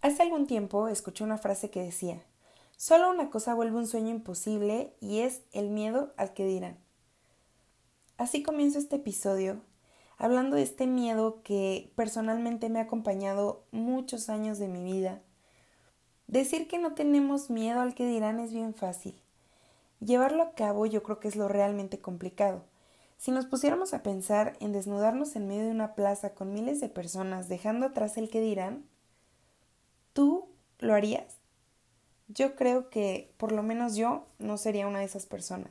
Hace algún tiempo escuché una frase que decía, solo una cosa vuelve un sueño imposible y es el miedo al que dirán. Así comienzo este episodio hablando de este miedo que personalmente me ha acompañado muchos años de mi vida. Decir que no tenemos miedo al que dirán es bien fácil. Llevarlo a cabo yo creo que es lo realmente complicado. Si nos pusiéramos a pensar en desnudarnos en medio de una plaza con miles de personas dejando atrás el que dirán, ¿tú lo harías? Yo creo que por lo menos yo no sería una de esas personas.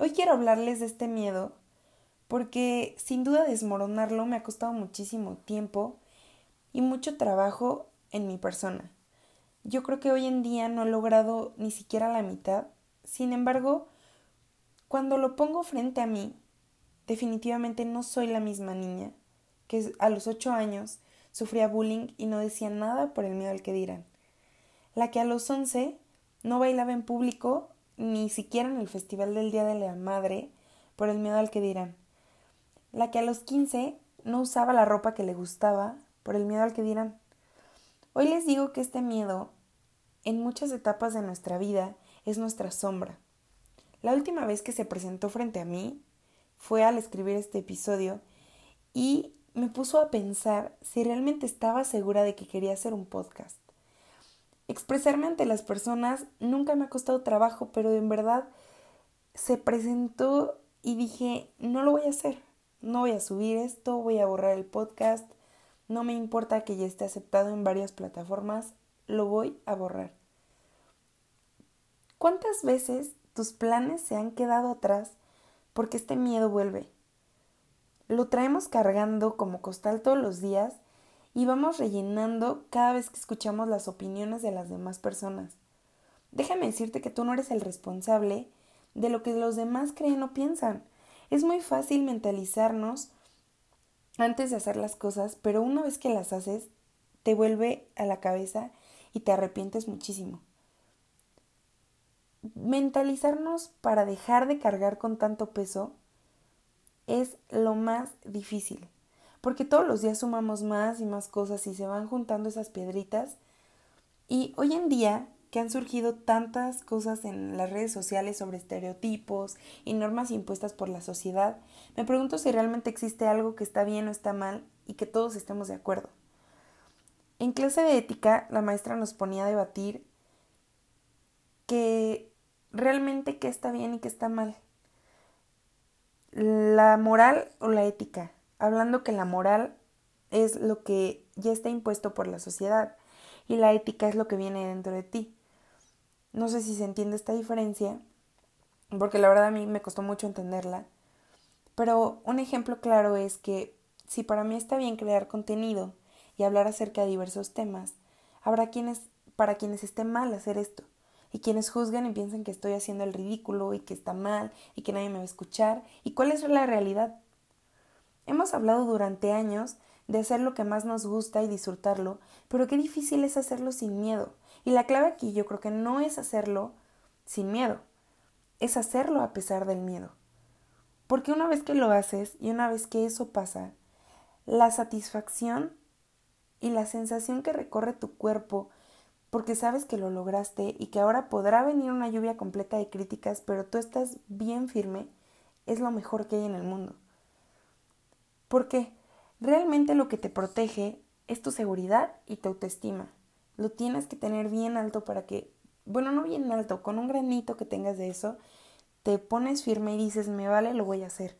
Hoy quiero hablarles de este miedo porque sin duda desmoronarlo me ha costado muchísimo tiempo y mucho trabajo en mi persona. Yo creo que hoy en día no he logrado ni siquiera la mitad. Sin embargo, cuando lo pongo frente a mí, definitivamente no soy la misma niña que a los ocho años sufría bullying y no decía nada por el miedo al que dirán. La que a los once no bailaba en público ni siquiera en el Festival del Día de la Madre por el miedo al que dirán. La que a los quince no usaba la ropa que le gustaba por el miedo al que dirán. Hoy les digo que este miedo, en muchas etapas de nuestra vida, es nuestra sombra. La última vez que se presentó frente a mí fue al escribir este episodio y me puso a pensar si realmente estaba segura de que quería hacer un podcast. Expresarme ante las personas nunca me ha costado trabajo, pero en verdad se presentó y dije, no lo voy a hacer, no voy a subir esto, voy a borrar el podcast, no me importa que ya esté aceptado en varias plataformas, lo voy a borrar. ¿Cuántas veces tus planes se han quedado atrás porque este miedo vuelve. Lo traemos cargando como costal todos los días y vamos rellenando cada vez que escuchamos las opiniones de las demás personas. Déjame decirte que tú no eres el responsable de lo que los demás creen o piensan. Es muy fácil mentalizarnos antes de hacer las cosas, pero una vez que las haces, te vuelve a la cabeza y te arrepientes muchísimo mentalizarnos para dejar de cargar con tanto peso es lo más difícil, porque todos los días sumamos más y más cosas y se van juntando esas piedritas. Y hoy en día que han surgido tantas cosas en las redes sociales sobre estereotipos y normas impuestas por la sociedad, me pregunto si realmente existe algo que está bien o está mal y que todos estemos de acuerdo. En clase de ética, la maestra nos ponía a debatir que realmente qué está bien y qué está mal. La moral o la ética. Hablando que la moral es lo que ya está impuesto por la sociedad y la ética es lo que viene dentro de ti. No sé si se entiende esta diferencia, porque la verdad a mí me costó mucho entenderla. Pero un ejemplo claro es que si para mí está bien crear contenido y hablar acerca de diversos temas, habrá quienes para quienes esté mal hacer esto y quienes juzgan y piensan que estoy haciendo el ridículo y que está mal y que nadie me va a escuchar y cuál es la realidad. Hemos hablado durante años de hacer lo que más nos gusta y disfrutarlo, pero qué difícil es hacerlo sin miedo. Y la clave aquí yo creo que no es hacerlo sin miedo, es hacerlo a pesar del miedo. Porque una vez que lo haces y una vez que eso pasa, la satisfacción y la sensación que recorre tu cuerpo porque sabes que lo lograste y que ahora podrá venir una lluvia completa de críticas, pero tú estás bien firme, es lo mejor que hay en el mundo. Porque realmente lo que te protege es tu seguridad y tu autoestima. Lo tienes que tener bien alto para que, bueno, no bien alto, con un granito que tengas de eso, te pones firme y dices, me vale, lo voy a hacer.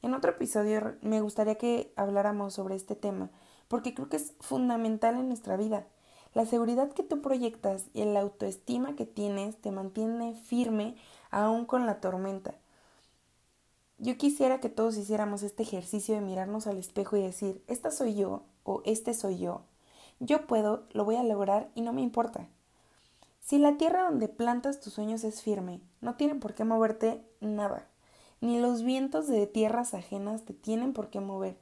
En otro episodio me gustaría que habláramos sobre este tema, porque creo que es fundamental en nuestra vida. La seguridad que tú proyectas y la autoestima que tienes te mantiene firme aún con la tormenta. Yo quisiera que todos hiciéramos este ejercicio de mirarnos al espejo y decir, esta soy yo o este soy yo. Yo puedo, lo voy a lograr y no me importa. Si la tierra donde plantas tus sueños es firme, no tiene por qué moverte nada. Ni los vientos de tierras ajenas te tienen por qué mover.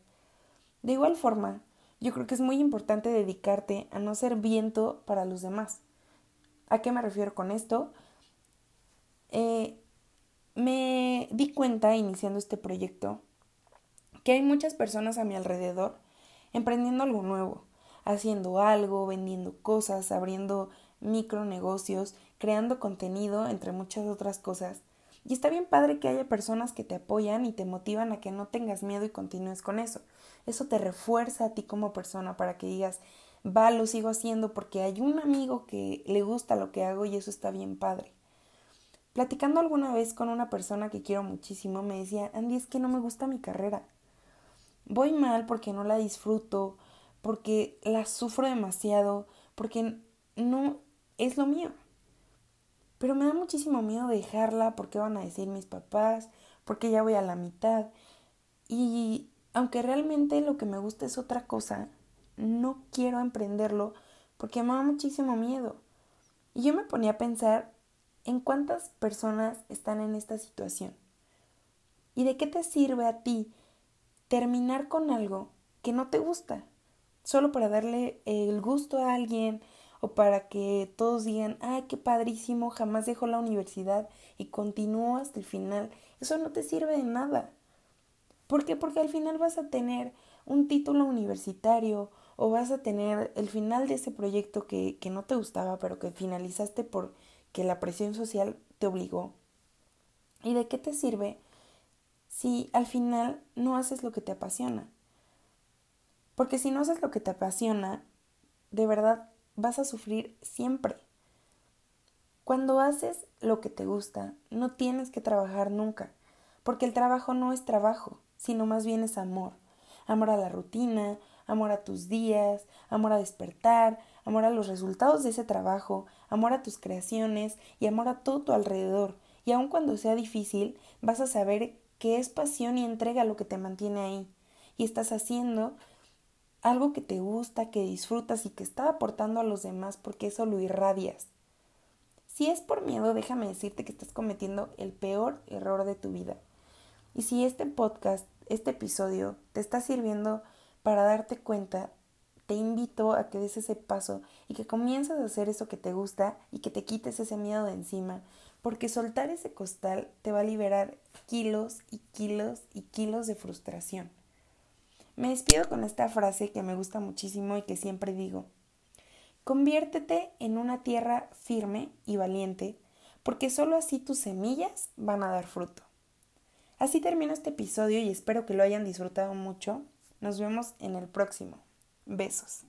De igual forma, yo creo que es muy importante dedicarte a no ser viento para los demás. ¿A qué me refiero con esto? Eh, me di cuenta iniciando este proyecto que hay muchas personas a mi alrededor emprendiendo algo nuevo, haciendo algo, vendiendo cosas, abriendo micronegocios, creando contenido, entre muchas otras cosas. Y está bien padre que haya personas que te apoyan y te motivan a que no tengas miedo y continúes con eso. Eso te refuerza a ti como persona para que digas, va, lo sigo haciendo porque hay un amigo que le gusta lo que hago y eso está bien padre. Platicando alguna vez con una persona que quiero muchísimo, me decía, Andy, es que no me gusta mi carrera. Voy mal porque no la disfruto, porque la sufro demasiado, porque no es lo mío. Pero me da muchísimo miedo dejarla porque van a decir mis papás, porque ya voy a la mitad. Y aunque realmente lo que me gusta es otra cosa, no quiero emprenderlo porque me da muchísimo miedo. Y yo me ponía a pensar en cuántas personas están en esta situación. ¿Y de qué te sirve a ti terminar con algo que no te gusta? Solo para darle el gusto a alguien o para que todos digan, ay, qué padrísimo, jamás dejó la universidad y continuó hasta el final. Eso no te sirve de nada. ¿Por qué? Porque al final vas a tener un título universitario o vas a tener el final de ese proyecto que, que no te gustaba, pero que finalizaste porque la presión social te obligó. ¿Y de qué te sirve si al final no haces lo que te apasiona? Porque si no haces lo que te apasiona, de verdad vas a sufrir siempre. Cuando haces lo que te gusta, no tienes que trabajar nunca, porque el trabajo no es trabajo, sino más bien es amor. Amor a la rutina, amor a tus días, amor a despertar, amor a los resultados de ese trabajo, amor a tus creaciones y amor a todo tu alrededor. Y aun cuando sea difícil, vas a saber que es pasión y entrega lo que te mantiene ahí. Y estás haciendo algo que te gusta, que disfrutas y que está aportando a los demás porque eso lo irradias. Si es por miedo, déjame decirte que estás cometiendo el peor error de tu vida. Y si este podcast, este episodio, te está sirviendo para darte cuenta, te invito a que des ese paso y que comiences a hacer eso que te gusta y que te quites ese miedo de encima, porque soltar ese costal te va a liberar kilos y kilos y kilos de frustración. Me despido con esta frase que me gusta muchísimo y que siempre digo. Conviértete en una tierra firme y valiente, porque solo así tus semillas van a dar fruto. Así termino este episodio y espero que lo hayan disfrutado mucho. Nos vemos en el próximo. Besos.